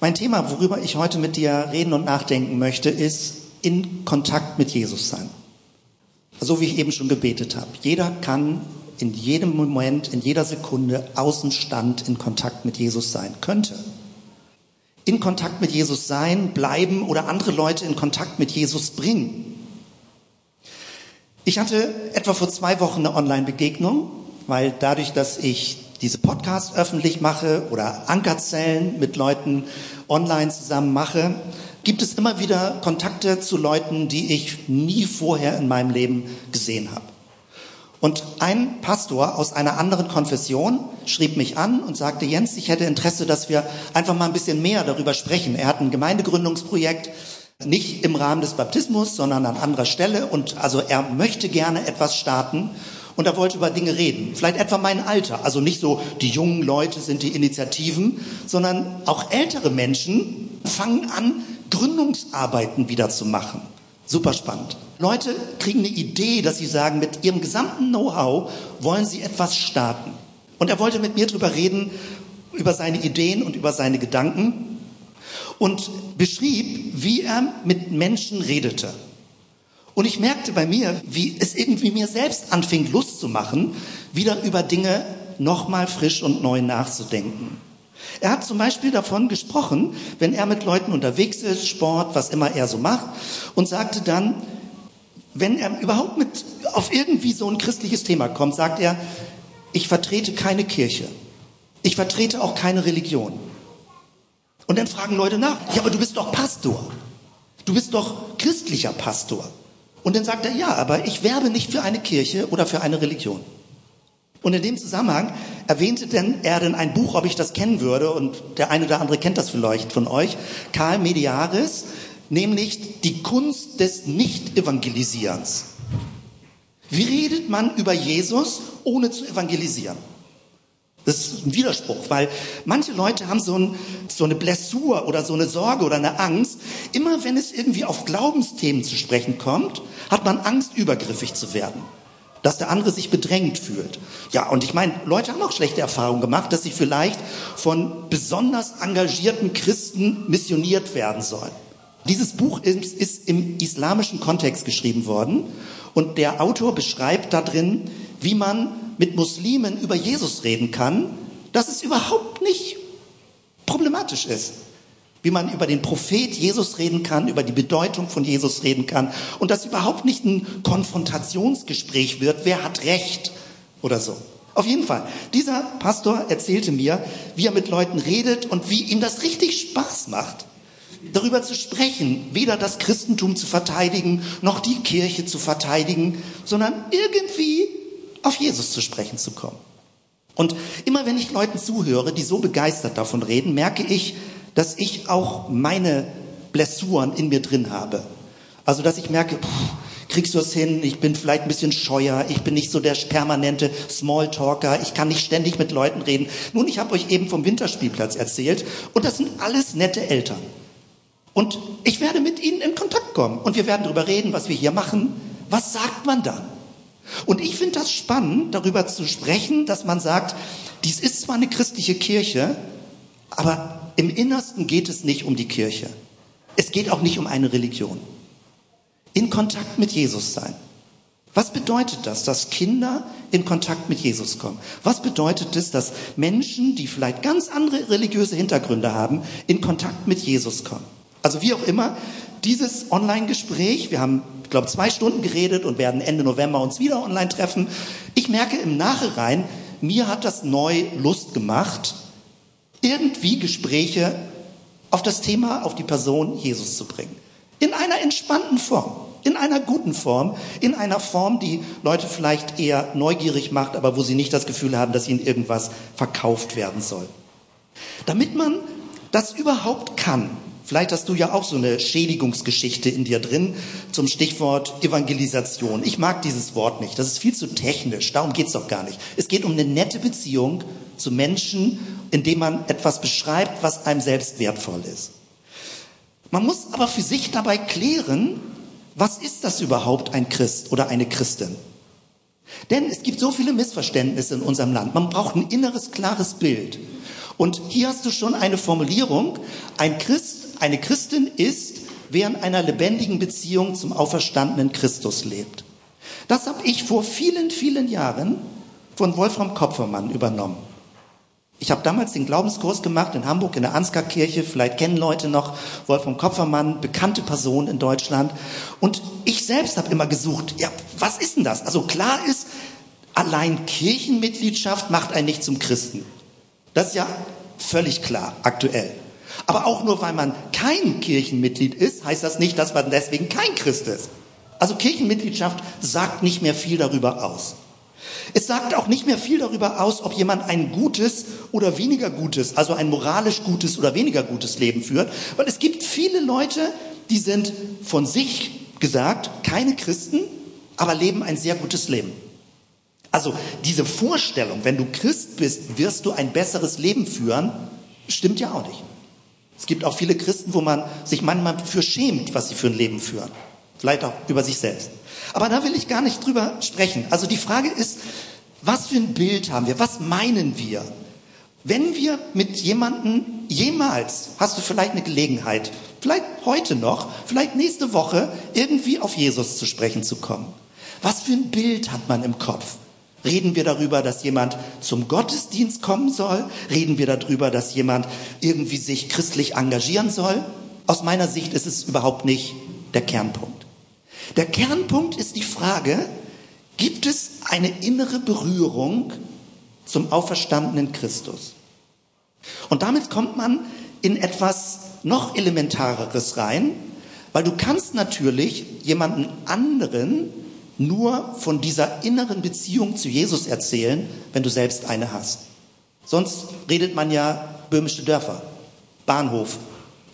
Mein Thema, worüber ich heute mit dir reden und nachdenken möchte, ist in Kontakt mit Jesus sein. So wie ich eben schon gebetet habe. Jeder kann in jedem Moment, in jeder Sekunde Außenstand in Kontakt mit Jesus sein. Könnte. In Kontakt mit Jesus sein, bleiben oder andere Leute in Kontakt mit Jesus bringen. Ich hatte etwa vor zwei Wochen eine Online-Begegnung, weil dadurch, dass ich diese Podcasts öffentlich mache oder Ankerzellen mit Leuten online zusammen mache, gibt es immer wieder Kontakte zu Leuten, die ich nie vorher in meinem Leben gesehen habe. Und ein Pastor aus einer anderen Konfession schrieb mich an und sagte, Jens, ich hätte Interesse, dass wir einfach mal ein bisschen mehr darüber sprechen. Er hat ein Gemeindegründungsprojekt, nicht im Rahmen des Baptismus, sondern an anderer Stelle. Und also er möchte gerne etwas starten und er wollte über Dinge reden. Vielleicht etwa mein Alter. Also nicht so, die jungen Leute sind die Initiativen, sondern auch ältere Menschen fangen an, Gründungsarbeiten wieder zu machen. Super spannend. Leute kriegen eine Idee, dass sie sagen, mit ihrem gesamten Know-how wollen sie etwas starten. Und er wollte mit mir darüber reden, über seine Ideen und über seine Gedanken und beschrieb, wie er mit Menschen redete. Und ich merkte bei mir, wie es irgendwie mir selbst anfing, Lust zu machen, wieder über Dinge nochmal frisch und neu nachzudenken. Er hat zum Beispiel davon gesprochen, wenn er mit Leuten unterwegs ist, Sport, was immer er so macht, und sagte dann, wenn er überhaupt mit auf irgendwie so ein christliches Thema kommt, sagt er, ich vertrete keine Kirche. Ich vertrete auch keine Religion. Und dann fragen Leute nach, ja, aber du bist doch Pastor. Du bist doch christlicher Pastor. Und dann sagt er, ja, aber ich werbe nicht für eine Kirche oder für eine Religion. Und in dem Zusammenhang erwähnte denn er denn ein Buch, ob ich das kennen würde, und der eine oder andere kennt das vielleicht von euch, Karl Mediaris, nämlich die Kunst des Nicht-Evangelisierens. Wie redet man über Jesus, ohne zu evangelisieren? Das ist ein Widerspruch, weil manche Leute haben so, ein, so, eine Blessur oder so eine Sorge oder eine Angst. Immer wenn es irgendwie auf Glaubensthemen zu sprechen kommt, hat man Angst, übergriffig zu werden. Dass der andere sich bedrängt fühlt. Ja, und ich meine, Leute haben auch schlechte Erfahrungen gemacht, dass sie vielleicht von besonders engagierten Christen missioniert werden sollen. Dieses Buch ist, ist im islamischen Kontext geschrieben worden und der Autor beschreibt da drin, wie man mit Muslimen über Jesus reden kann, dass es überhaupt nicht problematisch ist. Wie man über den Prophet Jesus reden kann, über die Bedeutung von Jesus reden kann und dass überhaupt nicht ein Konfrontationsgespräch wird, wer hat Recht oder so. Auf jeden Fall, dieser Pastor erzählte mir, wie er mit Leuten redet und wie ihm das richtig Spaß macht darüber zu sprechen, weder das Christentum zu verteidigen, noch die Kirche zu verteidigen, sondern irgendwie auf Jesus zu sprechen zu kommen. Und immer wenn ich Leuten zuhöre, die so begeistert davon reden, merke ich, dass ich auch meine Blessuren in mir drin habe. Also, dass ich merke, pff, kriegst du es hin, ich bin vielleicht ein bisschen scheuer, ich bin nicht so der permanente Smalltalker, ich kann nicht ständig mit Leuten reden. Nun, ich habe euch eben vom Winterspielplatz erzählt und das sind alles nette Eltern. Und ich werde mit ihnen in Kontakt kommen und wir werden darüber reden, was wir hier machen. Was sagt man dann? Und ich finde das spannend, darüber zu sprechen, dass man sagt, dies ist zwar eine christliche Kirche, aber im Innersten geht es nicht um die Kirche. Es geht auch nicht um eine Religion. In Kontakt mit Jesus sein. Was bedeutet das, dass Kinder in Kontakt mit Jesus kommen? Was bedeutet es, dass Menschen, die vielleicht ganz andere religiöse Hintergründe haben, in Kontakt mit Jesus kommen? Also wie auch immer, dieses Online-Gespräch, wir haben, glaube, zwei Stunden geredet und werden Ende November uns wieder online treffen. Ich merke im Nachhinein, mir hat das neu Lust gemacht, irgendwie Gespräche auf das Thema, auf die Person Jesus zu bringen. In einer entspannten Form, in einer guten Form, in einer Form, die Leute vielleicht eher neugierig macht, aber wo sie nicht das Gefühl haben, dass ihnen irgendwas verkauft werden soll. Damit man das überhaupt kann, Vielleicht hast du ja auch so eine Schädigungsgeschichte in dir drin zum Stichwort Evangelisation. Ich mag dieses Wort nicht. Das ist viel zu technisch. Darum geht's doch gar nicht. Es geht um eine nette Beziehung zu Menschen, indem man etwas beschreibt, was einem selbst wertvoll ist. Man muss aber für sich dabei klären, was ist das überhaupt ein Christ oder eine Christin? Denn es gibt so viele Missverständnisse in unserem Land. Man braucht ein inneres, klares Bild. Und hier hast du schon eine Formulierung. Ein Christ, eine Christin ist, wer in einer lebendigen Beziehung zum auferstandenen Christus lebt. Das habe ich vor vielen, vielen Jahren von Wolfram Kopfermann übernommen. Ich habe damals den Glaubenskurs gemacht in Hamburg in der Ansgar-Kirche. Vielleicht kennen Leute noch Wolfram Kopfermann, bekannte Person in Deutschland. Und ich selbst habe immer gesucht, ja, was ist denn das? Also klar ist, allein Kirchenmitgliedschaft macht einen nicht zum Christen. Das ist ja völlig klar, aktuell. Aber auch nur weil man kein Kirchenmitglied ist, heißt das nicht, dass man deswegen kein Christ ist. Also Kirchenmitgliedschaft sagt nicht mehr viel darüber aus. Es sagt auch nicht mehr viel darüber aus, ob jemand ein gutes oder weniger gutes, also ein moralisch gutes oder weniger gutes Leben führt, weil es gibt viele Leute, die sind von sich gesagt keine Christen, aber leben ein sehr gutes Leben. Also diese Vorstellung, wenn du Christ bist, wirst du ein besseres Leben führen, stimmt ja auch nicht. Es gibt auch viele Christen, wo man sich manchmal für schämt, was sie für ein Leben führen. Vielleicht auch über sich selbst. Aber da will ich gar nicht drüber sprechen. Also die Frage ist, was für ein Bild haben wir? Was meinen wir? Wenn wir mit jemandem jemals, hast du vielleicht eine Gelegenheit, vielleicht heute noch, vielleicht nächste Woche, irgendwie auf Jesus zu sprechen zu kommen. Was für ein Bild hat man im Kopf? Reden wir darüber, dass jemand zum Gottesdienst kommen soll? Reden wir darüber, dass jemand irgendwie sich christlich engagieren soll? Aus meiner Sicht ist es überhaupt nicht der Kernpunkt. Der Kernpunkt ist die Frage, gibt es eine innere Berührung zum auferstandenen Christus? Und damit kommt man in etwas noch Elementareres rein, weil du kannst natürlich jemanden anderen nur von dieser inneren Beziehung zu Jesus erzählen, wenn du selbst eine hast. Sonst redet man ja böhmische Dörfer, Bahnhof.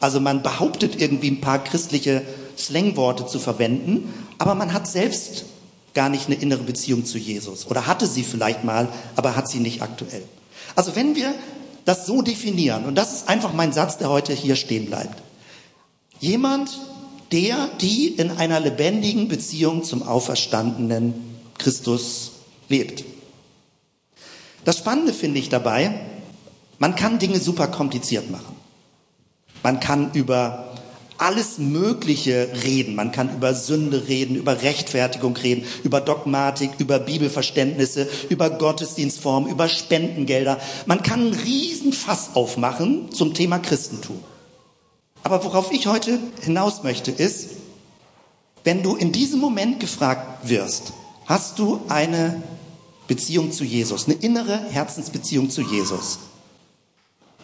Also man behauptet irgendwie ein paar christliche Slangworte zu verwenden, aber man hat selbst gar nicht eine innere Beziehung zu Jesus oder hatte sie vielleicht mal, aber hat sie nicht aktuell. Also wenn wir das so definieren, und das ist einfach mein Satz, der heute hier stehen bleibt. Jemand, der, die in einer lebendigen Beziehung zum auferstandenen Christus lebt. Das Spannende finde ich dabei, man kann Dinge super kompliziert machen. Man kann über alles Mögliche reden. Man kann über Sünde reden, über Rechtfertigung reden, über Dogmatik, über Bibelverständnisse, über Gottesdienstformen, über Spendengelder. Man kann einen Riesenfass aufmachen zum Thema Christentum. Aber worauf ich heute hinaus möchte, ist, wenn du in diesem Moment gefragt wirst, hast du eine Beziehung zu Jesus, eine innere Herzensbeziehung zu Jesus?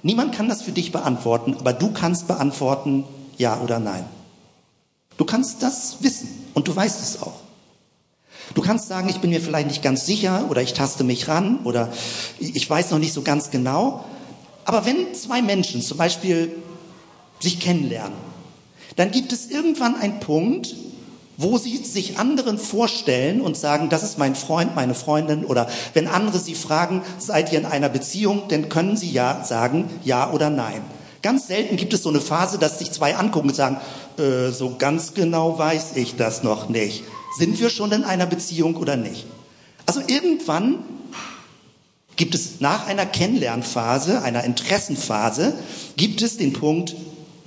Niemand kann das für dich beantworten, aber du kannst beantworten, ja oder nein. Du kannst das wissen und du weißt es auch. Du kannst sagen, ich bin mir vielleicht nicht ganz sicher oder ich taste mich ran oder ich weiß noch nicht so ganz genau. Aber wenn zwei Menschen zum Beispiel sich kennenlernen, dann gibt es irgendwann einen Punkt, wo sie sich anderen vorstellen und sagen, das ist mein Freund, meine Freundin, oder wenn andere sie fragen, seid ihr in einer Beziehung, dann können sie ja sagen, ja oder nein. Ganz selten gibt es so eine Phase, dass sich zwei angucken und sagen, äh, so ganz genau weiß ich das noch nicht. Sind wir schon in einer Beziehung oder nicht? Also irgendwann gibt es nach einer Kennenlernphase, einer Interessenphase, gibt es den Punkt,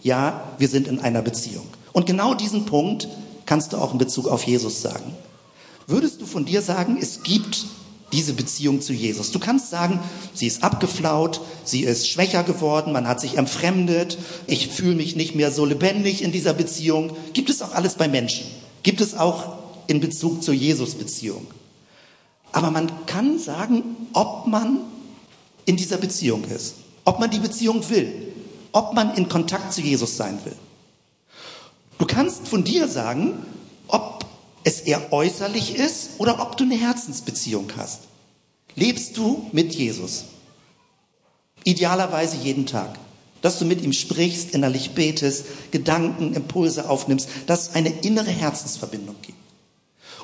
ja, wir sind in einer Beziehung. Und genau diesen Punkt kannst du auch in Bezug auf Jesus sagen. Würdest du von dir sagen, es gibt diese Beziehung zu Jesus? Du kannst sagen, sie ist abgeflaut, sie ist schwächer geworden, man hat sich entfremdet, ich fühle mich nicht mehr so lebendig in dieser Beziehung. Gibt es auch alles bei Menschen? Gibt es auch in Bezug zur Jesus-Beziehung? Aber man kann sagen, ob man in dieser Beziehung ist, ob man die Beziehung will ob man in Kontakt zu Jesus sein will. Du kannst von dir sagen, ob es eher äußerlich ist oder ob du eine Herzensbeziehung hast. Lebst du mit Jesus? Idealerweise jeden Tag. Dass du mit ihm sprichst, innerlich betest, Gedanken, Impulse aufnimmst, dass es eine innere Herzensverbindung gibt.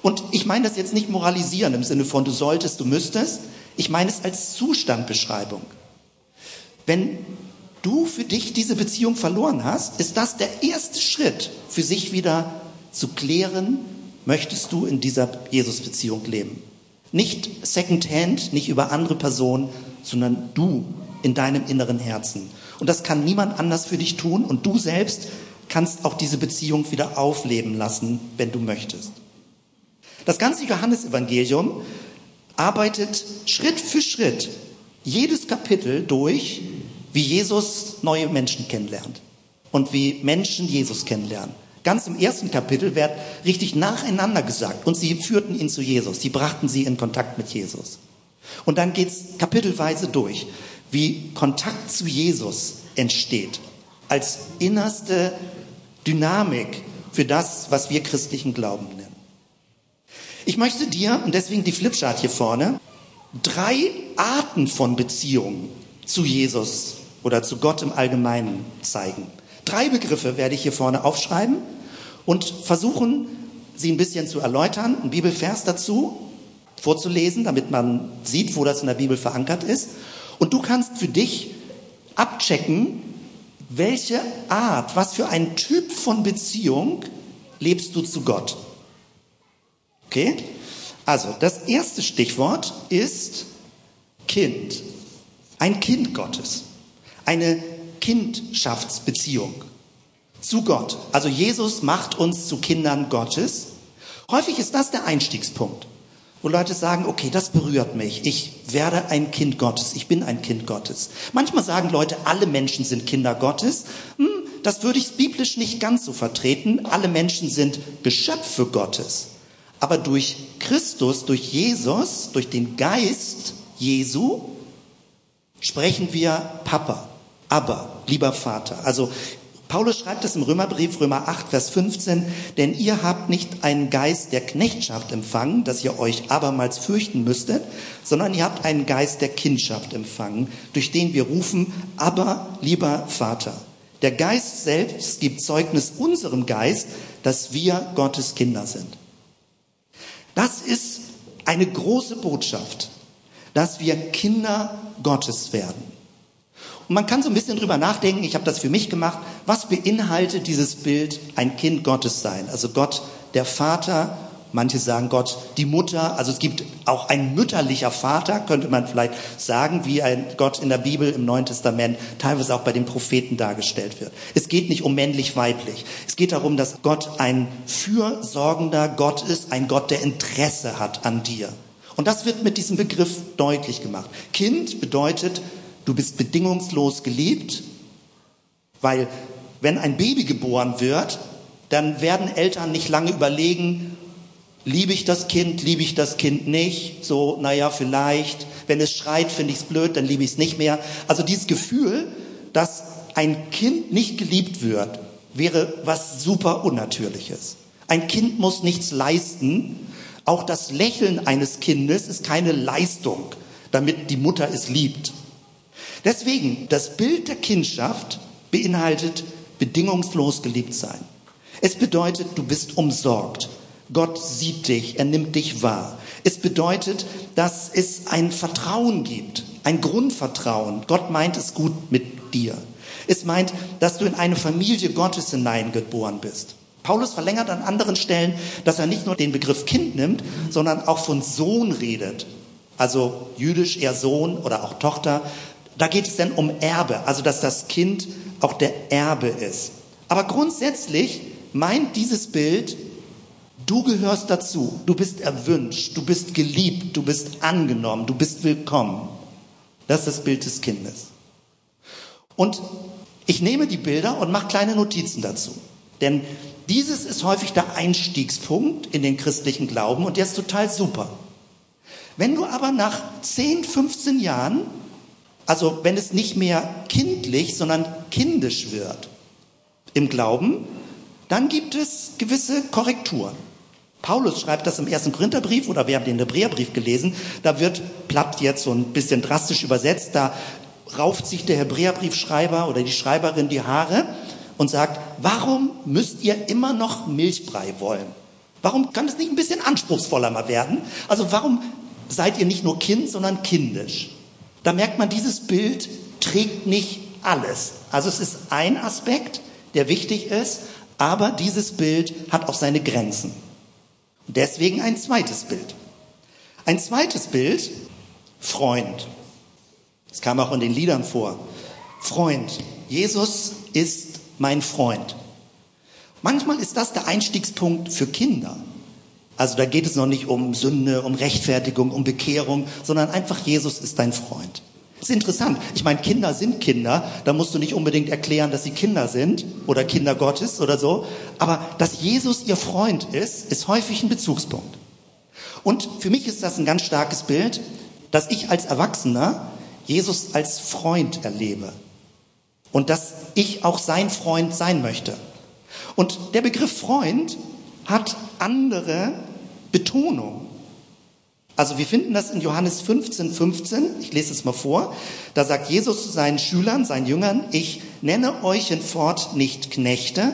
Und ich meine das jetzt nicht moralisieren im Sinne von du solltest, du müsstest. Ich meine es als Zustandbeschreibung. Wenn du für dich diese Beziehung verloren hast, ist das der erste Schritt für sich wieder zu klären, möchtest du in dieser Jesus-Beziehung leben. Nicht secondhand, nicht über andere Personen, sondern du in deinem inneren Herzen. Und das kann niemand anders für dich tun und du selbst kannst auch diese Beziehung wieder aufleben lassen, wenn du möchtest. Das ganze Johannesevangelium arbeitet Schritt für Schritt jedes Kapitel durch, wie Jesus neue Menschen kennenlernt und wie Menschen Jesus kennenlernen. Ganz im ersten Kapitel wird richtig nacheinander gesagt und sie führten ihn zu Jesus, sie brachten sie in Kontakt mit Jesus. Und dann geht es kapitelweise durch, wie Kontakt zu Jesus entsteht, als innerste Dynamik für das, was wir christlichen Glauben nennen. Ich möchte dir, und deswegen die Flipchart hier vorne, drei Arten von Beziehungen zu Jesus oder zu Gott im Allgemeinen zeigen. Drei Begriffe werde ich hier vorne aufschreiben und versuchen, sie ein bisschen zu erläutern, einen Bibelvers dazu vorzulesen, damit man sieht, wo das in der Bibel verankert ist. Und du kannst für dich abchecken, welche Art, was für ein Typ von Beziehung lebst du zu Gott. Okay? Also, das erste Stichwort ist Kind. Ein Kind Gottes. Eine Kindschaftsbeziehung zu Gott. Also Jesus macht uns zu Kindern Gottes. Häufig ist das der Einstiegspunkt, wo Leute sagen, okay, das berührt mich. Ich werde ein Kind Gottes. Ich bin ein Kind Gottes. Manchmal sagen Leute, alle Menschen sind Kinder Gottes. Hm, das würde ich biblisch nicht ganz so vertreten. Alle Menschen sind Geschöpfe Gottes. Aber durch Christus, durch Jesus, durch den Geist Jesu sprechen wir Papa, aber lieber Vater. Also Paulus schreibt es im Römerbrief, Römer 8, Vers 15, denn ihr habt nicht einen Geist der Knechtschaft empfangen, dass ihr euch abermals fürchten müsstet, sondern ihr habt einen Geist der Kindschaft empfangen, durch den wir rufen, aber lieber Vater. Der Geist selbst gibt Zeugnis unserem Geist, dass wir Gottes Kinder sind. Das ist eine große Botschaft, dass wir Kinder Gottes werden. Und man kann so ein bisschen drüber nachdenken, ich habe das für mich gemacht, was beinhaltet dieses Bild ein Kind Gottes sein? Also Gott, der Vater Manche sagen Gott die Mutter. Also es gibt auch ein mütterlicher Vater, könnte man vielleicht sagen, wie ein Gott in der Bibel im Neuen Testament teilweise auch bei den Propheten dargestellt wird. Es geht nicht um männlich-weiblich. Es geht darum, dass Gott ein fürsorgender Gott ist, ein Gott, der Interesse hat an dir. Und das wird mit diesem Begriff deutlich gemacht. Kind bedeutet, du bist bedingungslos geliebt, weil wenn ein Baby geboren wird, dann werden Eltern nicht lange überlegen, Liebe ich das Kind, liebe ich das Kind nicht? So, naja, vielleicht. Wenn es schreit, finde ich es blöd, dann liebe ich es nicht mehr. Also dieses Gefühl, dass ein Kind nicht geliebt wird, wäre was super Unnatürliches. Ein Kind muss nichts leisten. Auch das Lächeln eines Kindes ist keine Leistung, damit die Mutter es liebt. Deswegen, das Bild der Kindschaft beinhaltet bedingungslos geliebt sein. Es bedeutet, du bist umsorgt. Gott sieht dich, er nimmt dich wahr. Es bedeutet, dass es ein Vertrauen gibt, ein Grundvertrauen. Gott meint es gut mit dir. Es meint, dass du in eine Familie Gottes hineingeboren bist. Paulus verlängert an anderen Stellen, dass er nicht nur den Begriff Kind nimmt, sondern auch von Sohn redet. Also jüdisch eher Sohn oder auch Tochter. Da geht es dann um Erbe, also dass das Kind auch der Erbe ist. Aber grundsätzlich meint dieses Bild Du gehörst dazu. Du bist erwünscht. Du bist geliebt. Du bist angenommen. Du bist willkommen. Das ist das Bild des Kindes. Und ich nehme die Bilder und mache kleine Notizen dazu. Denn dieses ist häufig der Einstiegspunkt in den christlichen Glauben und der ist total super. Wenn du aber nach 10, 15 Jahren, also wenn es nicht mehr kindlich, sondern kindisch wird im Glauben, dann gibt es gewisse Korrekturen. Paulus schreibt das im ersten Korintherbrief oder wir haben den Hebräerbrief gelesen. Da wird platt jetzt so ein bisschen drastisch übersetzt. Da rauft sich der Hebräerbriefschreiber oder die Schreiberin die Haare und sagt, warum müsst ihr immer noch Milchbrei wollen? Warum kann es nicht ein bisschen anspruchsvoller mal werden? Also warum seid ihr nicht nur Kind, sondern kindisch? Da merkt man, dieses Bild trägt nicht alles. Also es ist ein Aspekt, der wichtig ist, aber dieses Bild hat auch seine Grenzen. Deswegen ein zweites Bild. Ein zweites Bild, Freund. Es kam auch in den Liedern vor. Freund. Jesus ist mein Freund. Manchmal ist das der Einstiegspunkt für Kinder. Also da geht es noch nicht um Sünde, um Rechtfertigung, um Bekehrung, sondern einfach Jesus ist dein Freund. Das ist interessant. Ich meine, Kinder sind Kinder. Da musst du nicht unbedingt erklären, dass sie Kinder sind oder Kinder Gottes oder so. Aber dass Jesus ihr Freund ist, ist häufig ein Bezugspunkt. Und für mich ist das ein ganz starkes Bild, dass ich als Erwachsener Jesus als Freund erlebe. Und dass ich auch sein Freund sein möchte. Und der Begriff Freund hat andere Betonung. Also wir finden das in Johannes 15, 15. Ich lese es mal vor. Da sagt Jesus zu seinen Schülern, seinen Jüngern, ich nenne euch in Fort nicht Knechte,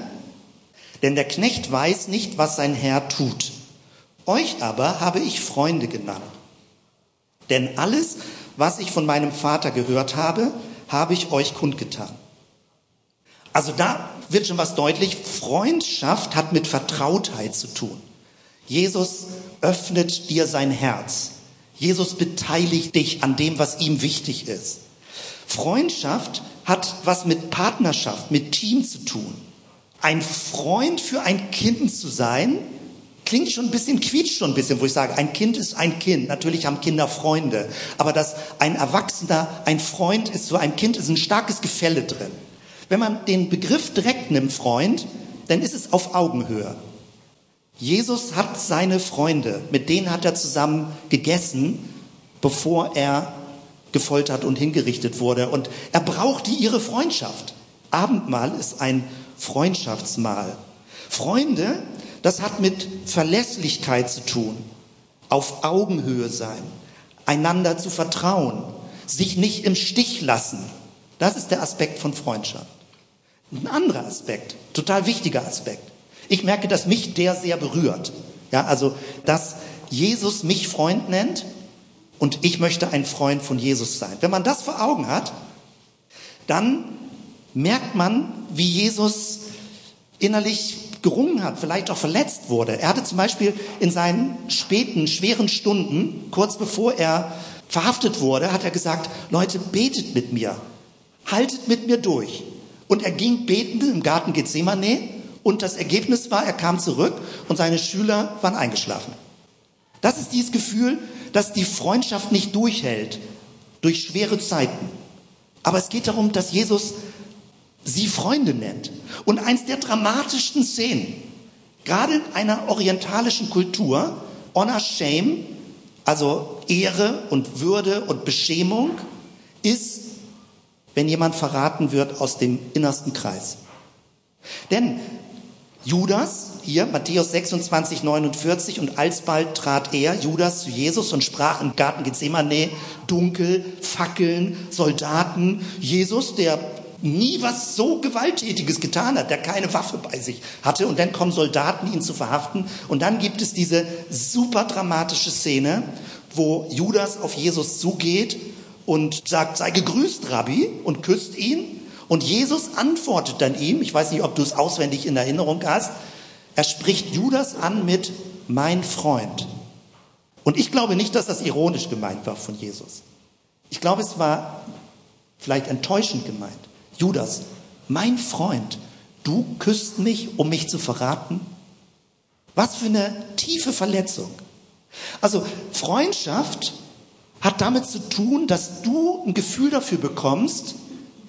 denn der Knecht weiß nicht, was sein Herr tut. Euch aber habe ich Freunde genannt. Denn alles, was ich von meinem Vater gehört habe, habe ich euch kundgetan. Also da wird schon was deutlich. Freundschaft hat mit Vertrautheit zu tun. Jesus öffnet dir sein Herz. Jesus beteiligt dich an dem, was ihm wichtig ist. Freundschaft hat was mit Partnerschaft, mit Team zu tun. Ein Freund für ein Kind zu sein, klingt schon ein bisschen, quietscht schon ein bisschen, wo ich sage, ein Kind ist ein Kind. Natürlich haben Kinder Freunde. Aber dass ein Erwachsener ein Freund ist zu einem Kind, ist ein starkes Gefälle drin. Wenn man den Begriff direkt nimmt, Freund, dann ist es auf Augenhöhe. Jesus hat seine Freunde, mit denen hat er zusammen gegessen, bevor er gefoltert und hingerichtet wurde. Und er brauchte ihre Freundschaft. Abendmahl ist ein Freundschaftsmahl. Freunde, das hat mit Verlässlichkeit zu tun, auf Augenhöhe sein, einander zu vertrauen, sich nicht im Stich lassen. Das ist der Aspekt von Freundschaft. Ein anderer Aspekt, total wichtiger Aspekt. Ich merke, dass mich der sehr berührt. Ja, also, dass Jesus mich Freund nennt und ich möchte ein Freund von Jesus sein. Wenn man das vor Augen hat, dann merkt man, wie Jesus innerlich gerungen hat, vielleicht auch verletzt wurde. Er hatte zum Beispiel in seinen späten, schweren Stunden, kurz bevor er verhaftet wurde, hat er gesagt, Leute, betet mit mir, haltet mit mir durch. Und er ging betend im Garten Gethsemane und das Ergebnis war, er kam zurück und seine Schüler waren eingeschlafen. Das ist dieses Gefühl, dass die Freundschaft nicht durchhält durch schwere Zeiten. Aber es geht darum, dass Jesus sie Freunde nennt. Und eins der dramatischsten Szenen, gerade in einer orientalischen Kultur, Honor Shame, also Ehre und Würde und Beschämung, ist wenn jemand verraten wird aus dem innersten Kreis. Denn Judas, hier Matthäus 26, 49, und alsbald trat er, Judas, zu Jesus und sprach im Garten Gethsemane, dunkel, Fackeln, Soldaten. Jesus, der nie was so Gewalttätiges getan hat, der keine Waffe bei sich hatte. Und dann kommen Soldaten, ihn zu verhaften. Und dann gibt es diese super dramatische Szene, wo Judas auf Jesus zugeht und sagt, sei gegrüßt, Rabbi, und küsst ihn. Und Jesus antwortet dann ihm, ich weiß nicht, ob du es auswendig in Erinnerung hast, er spricht Judas an mit mein Freund. Und ich glaube nicht, dass das ironisch gemeint war von Jesus. Ich glaube, es war vielleicht enttäuschend gemeint. Judas, mein Freund, du küsst mich, um mich zu verraten? Was für eine tiefe Verletzung. Also Freundschaft hat damit zu tun, dass du ein Gefühl dafür bekommst,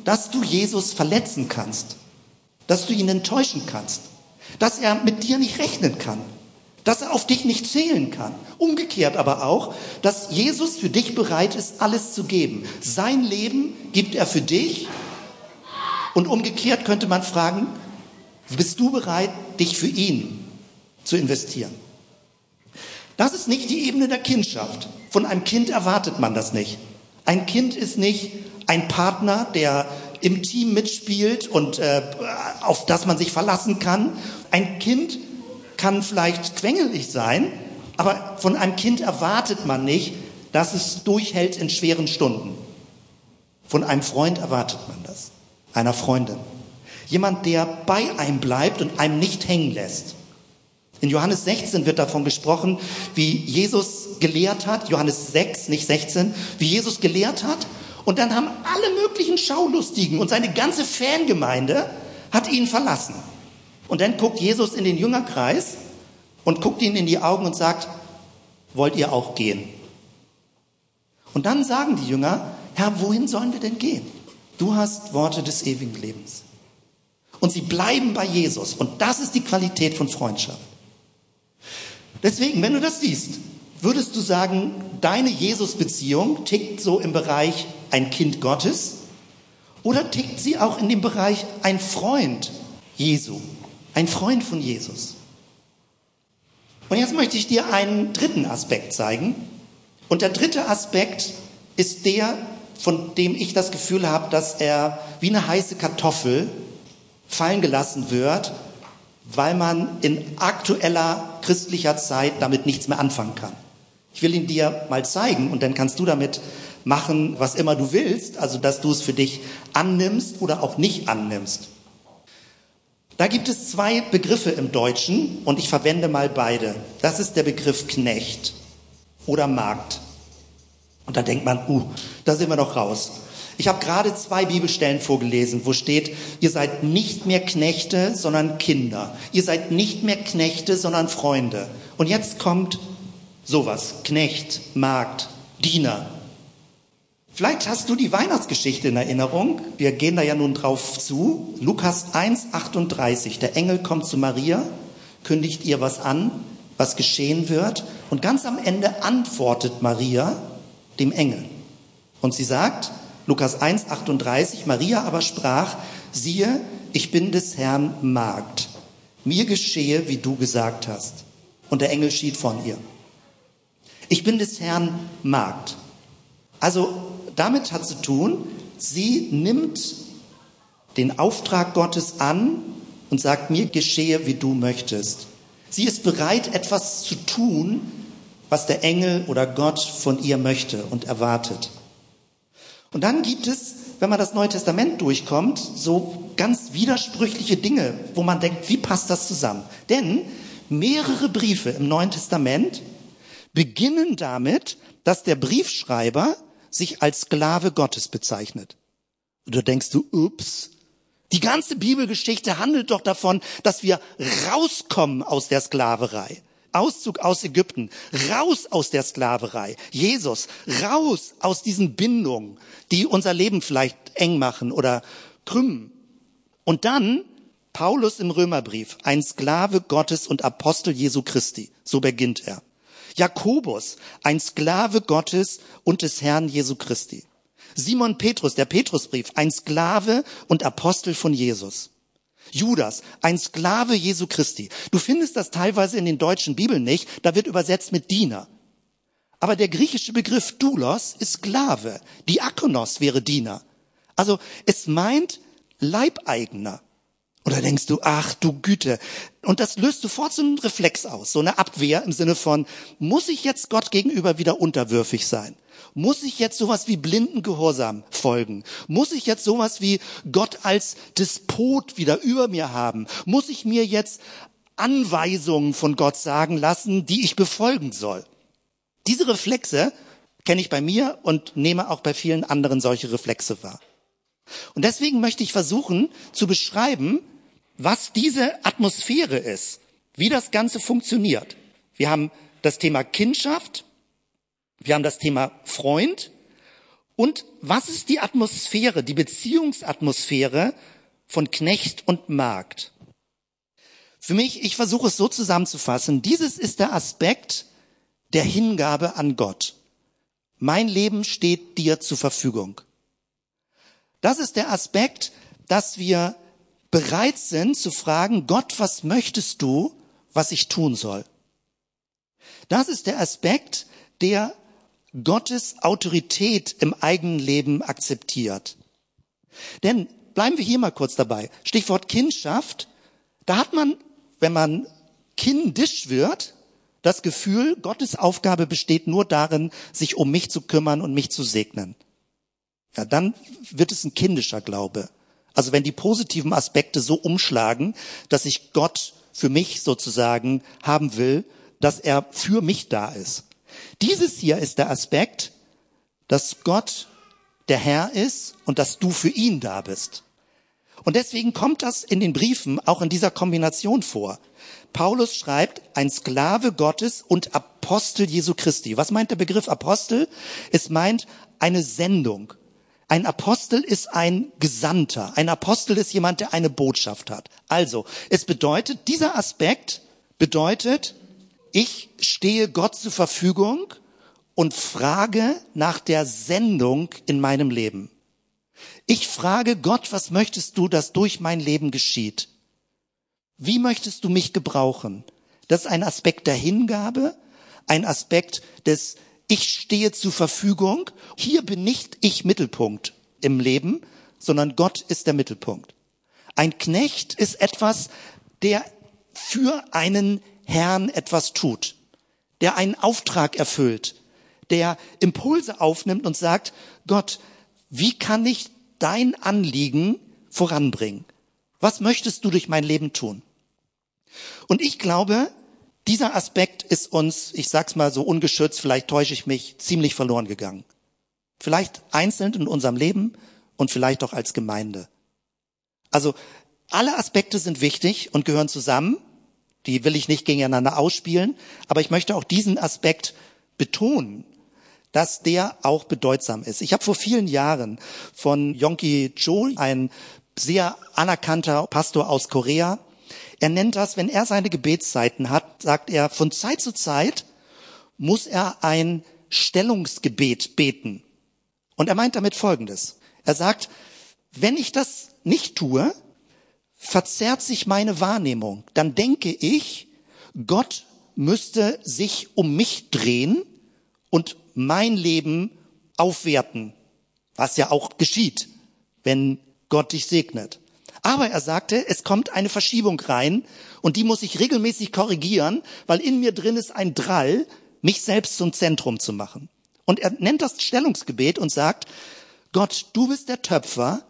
dass du Jesus verletzen kannst, dass du ihn enttäuschen kannst, dass er mit dir nicht rechnen kann, dass er auf dich nicht zählen kann. Umgekehrt aber auch, dass Jesus für dich bereit ist, alles zu geben. Sein Leben gibt er für dich. Und umgekehrt könnte man fragen, bist du bereit, dich für ihn zu investieren? Das ist nicht die Ebene der Kindschaft. Von einem Kind erwartet man das nicht. Ein Kind ist nicht ein Partner, der im Team mitspielt und äh, auf das man sich verlassen kann. Ein Kind kann vielleicht quengelig sein, aber von einem Kind erwartet man nicht, dass es durchhält in schweren Stunden. Von einem Freund erwartet man das, einer Freundin. Jemand, der bei einem bleibt und einem nicht hängen lässt. In Johannes 16 wird davon gesprochen, wie Jesus gelehrt hat, Johannes 6, nicht 16, wie Jesus gelehrt hat Und dann haben alle möglichen Schaulustigen und seine ganze Fangemeinde hat ihn verlassen. Und dann guckt Jesus in den Jüngerkreis und guckt ihnen in die Augen und sagt, wollt ihr auch gehen? Und dann sagen die Jünger, Herr, wohin sollen wir denn gehen? Du hast Worte des ewigen Lebens. Und sie bleiben bei Jesus. Und das ist die Qualität von Freundschaft. Deswegen, wenn du das siehst, würdest du sagen, deine Jesus-Beziehung tickt so im Bereich ein Kind Gottes oder tickt sie auch in dem Bereich ein Freund Jesu, ein Freund von Jesus? Und jetzt möchte ich dir einen dritten Aspekt zeigen. Und der dritte Aspekt ist der, von dem ich das Gefühl habe, dass er wie eine heiße Kartoffel fallen gelassen wird, weil man in aktueller christlicher Zeit damit nichts mehr anfangen kann. Ich will ihn dir mal zeigen und dann kannst du damit machen, was immer du willst, also dass du es für dich annimmst oder auch nicht annimmst. Da gibt es zwei Begriffe im Deutschen und ich verwende mal beide. Das ist der Begriff Knecht oder Magd. Und da denkt man, uh, da sind wir doch raus. Ich habe gerade zwei Bibelstellen vorgelesen, wo steht, ihr seid nicht mehr Knechte, sondern Kinder. Ihr seid nicht mehr Knechte, sondern Freunde. Und jetzt kommt sowas, Knecht, Magd, Diener. Vielleicht hast du die Weihnachtsgeschichte in Erinnerung. Wir gehen da ja nun drauf zu. Lukas 1, 38. Der Engel kommt zu Maria, kündigt ihr was an, was geschehen wird. Und ganz am Ende antwortet Maria dem Engel. Und sie sagt, Lukas 1, 38, Maria aber sprach, siehe, ich bin des Herrn Magd. Mir geschehe, wie du gesagt hast. Und der Engel schied von ihr. Ich bin des Herrn Magd. Also damit hat zu tun, sie nimmt den Auftrag Gottes an und sagt, mir geschehe, wie du möchtest. Sie ist bereit, etwas zu tun, was der Engel oder Gott von ihr möchte und erwartet. Und dann gibt es, wenn man das Neue Testament durchkommt, so ganz widersprüchliche Dinge, wo man denkt, wie passt das zusammen? Denn mehrere Briefe im Neuen Testament beginnen damit, dass der Briefschreiber sich als Sklave Gottes bezeichnet. Und da denkst du, ups, die ganze Bibelgeschichte handelt doch davon, dass wir rauskommen aus der Sklaverei. Auszug aus Ägypten, raus aus der Sklaverei. Jesus, raus aus diesen Bindungen, die unser Leben vielleicht eng machen oder krümmen. Und dann Paulus im Römerbrief, ein Sklave Gottes und Apostel Jesu Christi. So beginnt er. Jakobus, ein Sklave Gottes und des Herrn Jesu Christi. Simon Petrus, der Petrusbrief, ein Sklave und Apostel von Jesus. Judas, ein Sklave Jesu Christi. Du findest das teilweise in den deutschen Bibeln nicht, da wird übersetzt mit Diener. Aber der griechische Begriff Doulos ist Sklave. Diakonos wäre Diener. Also es meint Leibeigener. Oder denkst du, ach du Güte. Und das löst sofort so einen Reflex aus, so eine Abwehr im Sinne von, muss ich jetzt Gott gegenüber wieder unterwürfig sein? Muss ich jetzt sowas wie blinden Gehorsam folgen? Muss ich jetzt sowas wie Gott als Despot wieder über mir haben? Muss ich mir jetzt Anweisungen von Gott sagen lassen, die ich befolgen soll? Diese Reflexe kenne ich bei mir und nehme auch bei vielen anderen solche Reflexe wahr. Und deswegen möchte ich versuchen zu beschreiben, was diese Atmosphäre ist, wie das Ganze funktioniert. Wir haben das Thema Kindschaft, wir haben das Thema Freund und was ist die Atmosphäre, die Beziehungsatmosphäre von Knecht und Magd? Für mich, ich versuche es so zusammenzufassen, dieses ist der Aspekt der Hingabe an Gott. Mein Leben steht dir zur Verfügung. Das ist der Aspekt, dass wir bereit sind zu fragen, Gott, was möchtest du, was ich tun soll? Das ist der Aspekt, der Gottes Autorität im eigenen Leben akzeptiert. Denn bleiben wir hier mal kurz dabei. Stichwort Kindschaft. Da hat man, wenn man kindisch wird, das Gefühl, Gottes Aufgabe besteht nur darin, sich um mich zu kümmern und mich zu segnen. Ja, dann wird es ein kindischer Glaube. Also wenn die positiven Aspekte so umschlagen, dass ich Gott für mich sozusagen haben will, dass er für mich da ist. Dieses hier ist der Aspekt, dass Gott der Herr ist und dass du für ihn da bist. Und deswegen kommt das in den Briefen auch in dieser Kombination vor. Paulus schreibt, ein Sklave Gottes und Apostel Jesu Christi. Was meint der Begriff Apostel? Es meint eine Sendung. Ein Apostel ist ein Gesandter. Ein Apostel ist jemand, der eine Botschaft hat. Also, es bedeutet, dieser Aspekt bedeutet, ich stehe Gott zur Verfügung und frage nach der Sendung in meinem Leben. Ich frage Gott, was möchtest du, dass durch mein Leben geschieht? Wie möchtest du mich gebrauchen? Das ist ein Aspekt der Hingabe, ein Aspekt des Ich stehe zur Verfügung. Hier bin nicht ich Mittelpunkt im Leben, sondern Gott ist der Mittelpunkt. Ein Knecht ist etwas, der für einen Herrn etwas tut, der einen Auftrag erfüllt, der Impulse aufnimmt und sagt, Gott, wie kann ich dein Anliegen voranbringen? Was möchtest du durch mein Leben tun? Und ich glaube, dieser Aspekt ist uns, ich sag's mal so ungeschützt, vielleicht täusche ich mich, ziemlich verloren gegangen. Vielleicht einzeln in unserem Leben und vielleicht auch als Gemeinde. Also alle Aspekte sind wichtig und gehören zusammen. Die will ich nicht gegeneinander ausspielen, aber ich möchte auch diesen Aspekt betonen dass der auch bedeutsam ist. Ich habe vor vielen Jahren von Yonki Cho, ein sehr anerkannter Pastor aus Korea, er nennt das, wenn er seine Gebetszeiten hat, sagt er, von Zeit zu Zeit muss er ein Stellungsgebet beten. Und er meint damit Folgendes. Er sagt, wenn ich das nicht tue, verzerrt sich meine Wahrnehmung. Dann denke ich, Gott müsste sich um mich drehen und mein Leben aufwerten, was ja auch geschieht, wenn Gott dich segnet. Aber er sagte, es kommt eine Verschiebung rein und die muss ich regelmäßig korrigieren, weil in mir drin ist ein Drall, mich selbst zum Zentrum zu machen. Und er nennt das Stellungsgebet und sagt, Gott, du bist der Töpfer,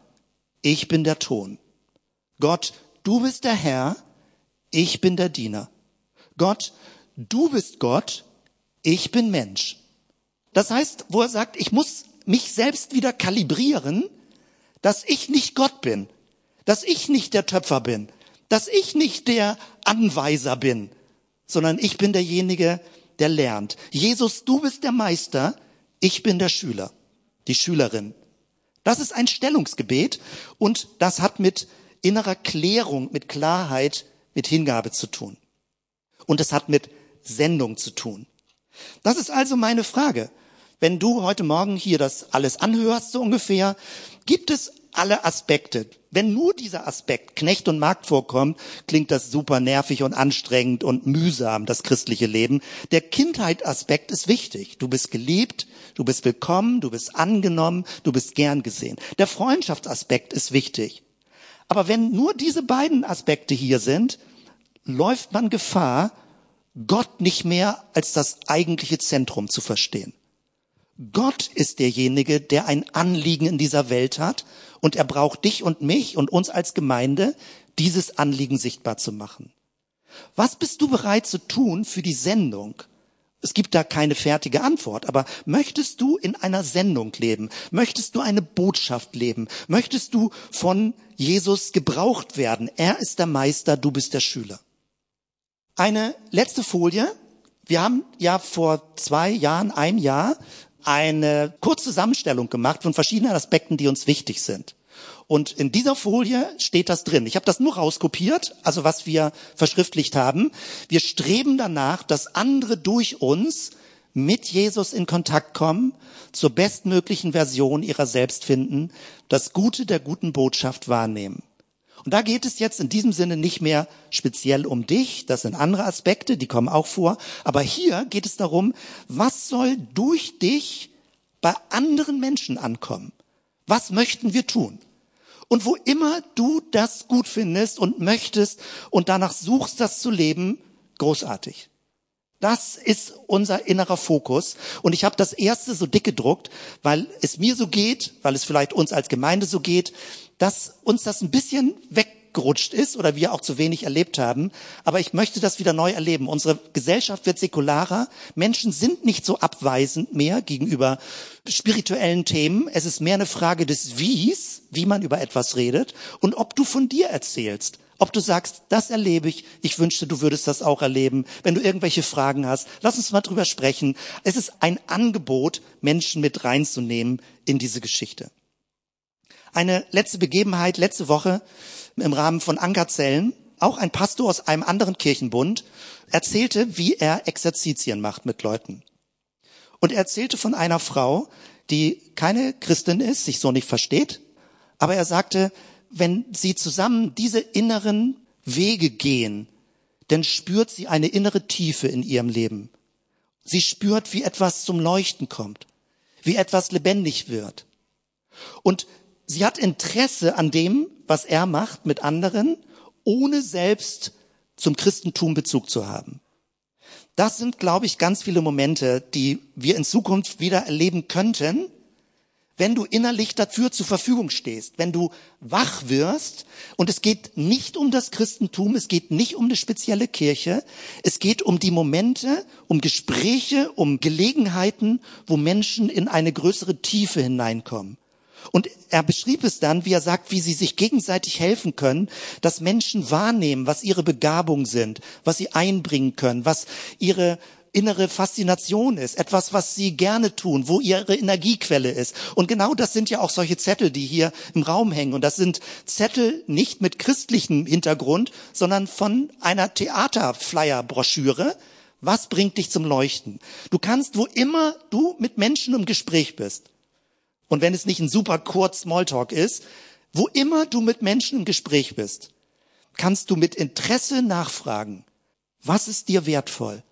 ich bin der Ton. Gott, du bist der Herr, ich bin der Diener. Gott, du bist Gott, ich bin Mensch. Das heißt, wo er sagt, ich muss mich selbst wieder kalibrieren, dass ich nicht Gott bin, dass ich nicht der Töpfer bin, dass ich nicht der Anweiser bin, sondern ich bin derjenige, der lernt. Jesus, du bist der Meister, ich bin der Schüler, die Schülerin. Das ist ein Stellungsgebet und das hat mit innerer Klärung, mit Klarheit, mit Hingabe zu tun. Und es hat mit Sendung zu tun. Das ist also meine Frage wenn du heute Morgen hier das alles anhörst, so ungefähr, gibt es alle Aspekte. Wenn nur dieser Aspekt Knecht und Markt vorkommt, klingt das super nervig und anstrengend und mühsam, das christliche Leben. Der Kindheitaspekt ist wichtig. Du bist geliebt, du bist willkommen, du bist angenommen, du bist gern gesehen. Der Freundschaftsaspekt ist wichtig. Aber wenn nur diese beiden Aspekte hier sind, läuft man Gefahr, Gott nicht mehr als das eigentliche Zentrum zu verstehen. Gott ist derjenige, der ein Anliegen in dieser Welt hat und er braucht dich und mich und uns als Gemeinde, dieses Anliegen sichtbar zu machen. Was bist du bereit zu tun für die Sendung? Es gibt da keine fertige Antwort, aber möchtest du in einer Sendung leben? Möchtest du eine Botschaft leben? Möchtest du von Jesus gebraucht werden? Er ist der Meister, du bist der Schüler. Eine letzte Folie. Wir haben ja vor zwei Jahren, ein Jahr, eine Kurzzusammenstellung gemacht von verschiedenen Aspekten, die uns wichtig sind. Und in dieser Folie steht das drin. Ich habe das nur rauskopiert, also was wir verschriftlicht haben. Wir streben danach, dass andere durch uns mit Jesus in Kontakt kommen, zur bestmöglichen Version ihrer selbst finden, das Gute der guten Botschaft wahrnehmen. Und da geht es jetzt in diesem Sinne nicht mehr speziell um dich, das sind andere Aspekte, die kommen auch vor, aber hier geht es darum, was soll durch dich bei anderen Menschen ankommen? Was möchten wir tun? Und wo immer du das gut findest und möchtest und danach suchst, das zu leben, großartig. Das ist unser innerer Fokus. Und ich habe das erste so dick gedruckt, weil es mir so geht, weil es vielleicht uns als Gemeinde so geht, dass uns das ein bisschen weg abgerutscht ist oder wir auch zu wenig erlebt haben. Aber ich möchte das wieder neu erleben. Unsere Gesellschaft wird säkularer. Menschen sind nicht so abweisend mehr gegenüber spirituellen Themen. Es ist mehr eine Frage des Wies, wie man über etwas redet und ob du von dir erzählst. Ob du sagst, das erlebe ich, ich wünschte, du würdest das auch erleben. Wenn du irgendwelche Fragen hast, lass uns mal drüber sprechen. Es ist ein Angebot, Menschen mit reinzunehmen in diese Geschichte. Eine letzte Begebenheit, letzte Woche im Rahmen von Ankerzellen, auch ein Pastor aus einem anderen Kirchenbund erzählte, wie er Exerzitien macht mit Leuten. Und er erzählte von einer Frau, die keine Christin ist, sich so nicht versteht, aber er sagte, wenn sie zusammen diese inneren Wege gehen, dann spürt sie eine innere Tiefe in ihrem Leben. Sie spürt, wie etwas zum Leuchten kommt, wie etwas lebendig wird. Und sie hat Interesse an dem, was er macht mit anderen, ohne selbst zum Christentum Bezug zu haben. Das sind, glaube ich, ganz viele Momente, die wir in Zukunft wieder erleben könnten, wenn du innerlich dafür zur Verfügung stehst, wenn du wach wirst, und es geht nicht um das Christentum, es geht nicht um eine spezielle Kirche, es geht um die Momente, um Gespräche, um Gelegenheiten, wo Menschen in eine größere Tiefe hineinkommen. Und er beschrieb es dann, wie er sagt, wie sie sich gegenseitig helfen können, dass Menschen wahrnehmen, was ihre Begabungen sind, was sie einbringen können, was ihre innere Faszination ist, etwas, was sie gerne tun, wo ihre Energiequelle ist. Und genau das sind ja auch solche Zettel, die hier im Raum hängen. Und das sind Zettel nicht mit christlichem Hintergrund, sondern von einer Theaterflyer-Broschüre. Was bringt dich zum Leuchten? Du kannst, wo immer du mit Menschen im Gespräch bist, und wenn es nicht ein super kurz Smalltalk ist, wo immer du mit Menschen im Gespräch bist, kannst du mit Interesse nachfragen, was ist dir wertvoll?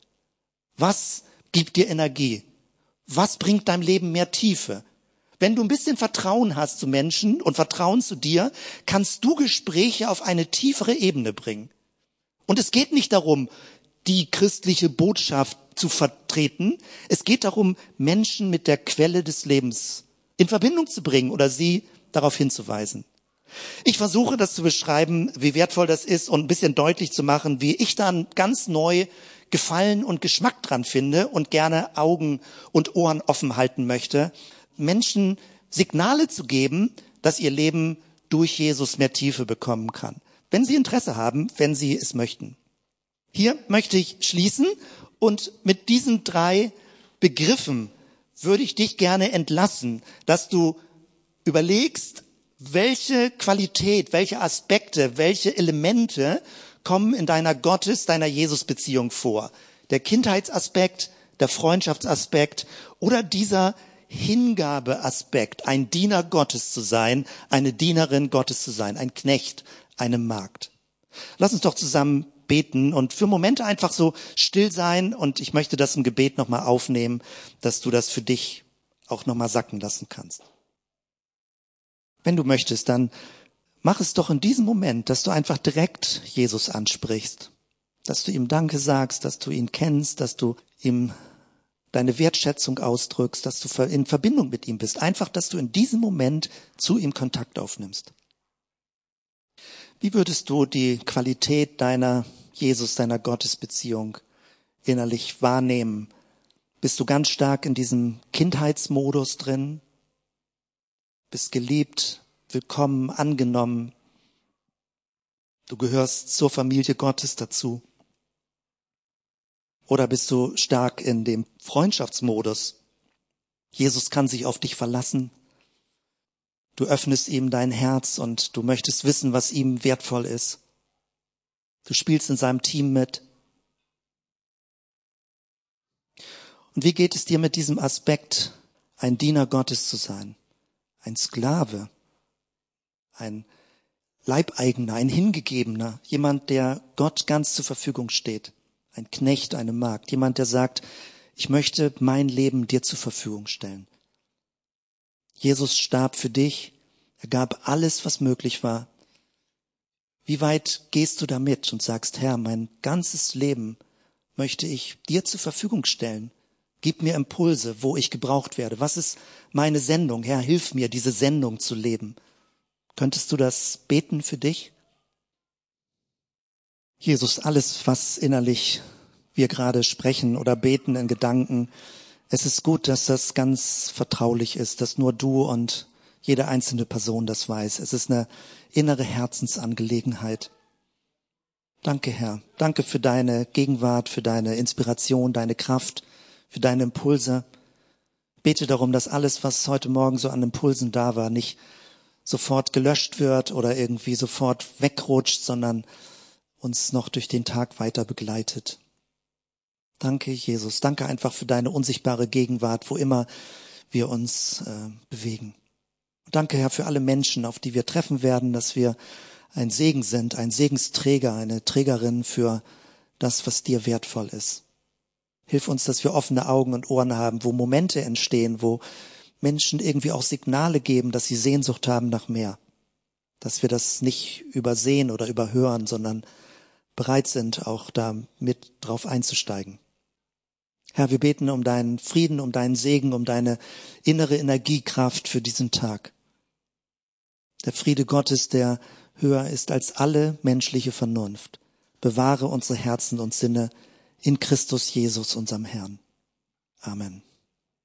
Was gibt dir Energie? Was bringt deinem Leben mehr Tiefe? Wenn du ein bisschen Vertrauen hast zu Menschen und Vertrauen zu dir, kannst du Gespräche auf eine tiefere Ebene bringen. Und es geht nicht darum, die christliche Botschaft zu vertreten. Es geht darum, Menschen mit der Quelle des Lebens in Verbindung zu bringen oder sie darauf hinzuweisen. Ich versuche das zu beschreiben, wie wertvoll das ist und ein bisschen deutlich zu machen, wie ich dann ganz neu Gefallen und Geschmack dran finde und gerne Augen und Ohren offen halten möchte, Menschen Signale zu geben, dass ihr Leben durch Jesus mehr Tiefe bekommen kann. Wenn sie Interesse haben, wenn sie es möchten. Hier möchte ich schließen und mit diesen drei Begriffen würde ich dich gerne entlassen, dass du überlegst, welche Qualität, welche Aspekte, welche Elemente kommen in deiner Gottes, deiner Jesus-Beziehung vor. Der Kindheitsaspekt, der Freundschaftsaspekt oder dieser Hingabeaspekt, ein Diener Gottes zu sein, eine Dienerin Gottes zu sein, ein Knecht, eine Magd. Lass uns doch zusammen beten und für Momente einfach so still sein und ich möchte das im Gebet nochmal aufnehmen, dass du das für dich auch nochmal sacken lassen kannst. Wenn du möchtest, dann mach es doch in diesem Moment, dass du einfach direkt Jesus ansprichst, dass du ihm Danke sagst, dass du ihn kennst, dass du ihm deine Wertschätzung ausdrückst, dass du in Verbindung mit ihm bist. Einfach, dass du in diesem Moment zu ihm Kontakt aufnimmst. Wie würdest du die Qualität deiner Jesus, deiner Gottesbeziehung innerlich wahrnehmen? Bist du ganz stark in diesem Kindheitsmodus drin? Bist geliebt, willkommen, angenommen? Du gehörst zur Familie Gottes dazu. Oder bist du stark in dem Freundschaftsmodus? Jesus kann sich auf dich verlassen. Du öffnest ihm dein Herz und du möchtest wissen, was ihm wertvoll ist. Du spielst in seinem Team mit. Und wie geht es dir mit diesem Aspekt, ein Diener Gottes zu sein? Ein Sklave, ein Leibeigener, ein Hingegebener, jemand, der Gott ganz zur Verfügung steht, ein Knecht, eine Magd, jemand, der sagt, ich möchte mein Leben dir zur Verfügung stellen. Jesus starb für dich. Er gab alles, was möglich war. Wie weit gehst du damit und sagst, Herr, mein ganzes Leben möchte ich dir zur Verfügung stellen. Gib mir Impulse, wo ich gebraucht werde. Was ist meine Sendung? Herr, hilf mir, diese Sendung zu leben. Könntest du das beten für dich? Jesus, alles, was innerlich wir gerade sprechen oder beten in Gedanken, es ist gut, dass das ganz vertraulich ist, dass nur du und jede einzelne Person das weiß. Es ist eine innere Herzensangelegenheit. Danke, Herr. Danke für deine Gegenwart, für deine Inspiration, deine Kraft, für deine Impulse. Bete darum, dass alles, was heute Morgen so an Impulsen da war, nicht sofort gelöscht wird oder irgendwie sofort wegrutscht, sondern uns noch durch den Tag weiter begleitet. Danke, Jesus. Danke einfach für deine unsichtbare Gegenwart, wo immer wir uns äh, bewegen. Danke, Herr, für alle Menschen, auf die wir treffen werden, dass wir ein Segen sind, ein Segensträger, eine Trägerin für das, was dir wertvoll ist. Hilf uns, dass wir offene Augen und Ohren haben, wo Momente entstehen, wo Menschen irgendwie auch Signale geben, dass sie Sehnsucht haben nach mehr. Dass wir das nicht übersehen oder überhören, sondern bereit sind, auch da mit drauf einzusteigen. Herr, wir beten um deinen Frieden, um deinen Segen, um deine innere Energiekraft für diesen Tag. Der Friede Gottes, der höher ist als alle menschliche Vernunft. Bewahre unsere Herzen und Sinne in Christus Jesus, unserem Herrn. Amen.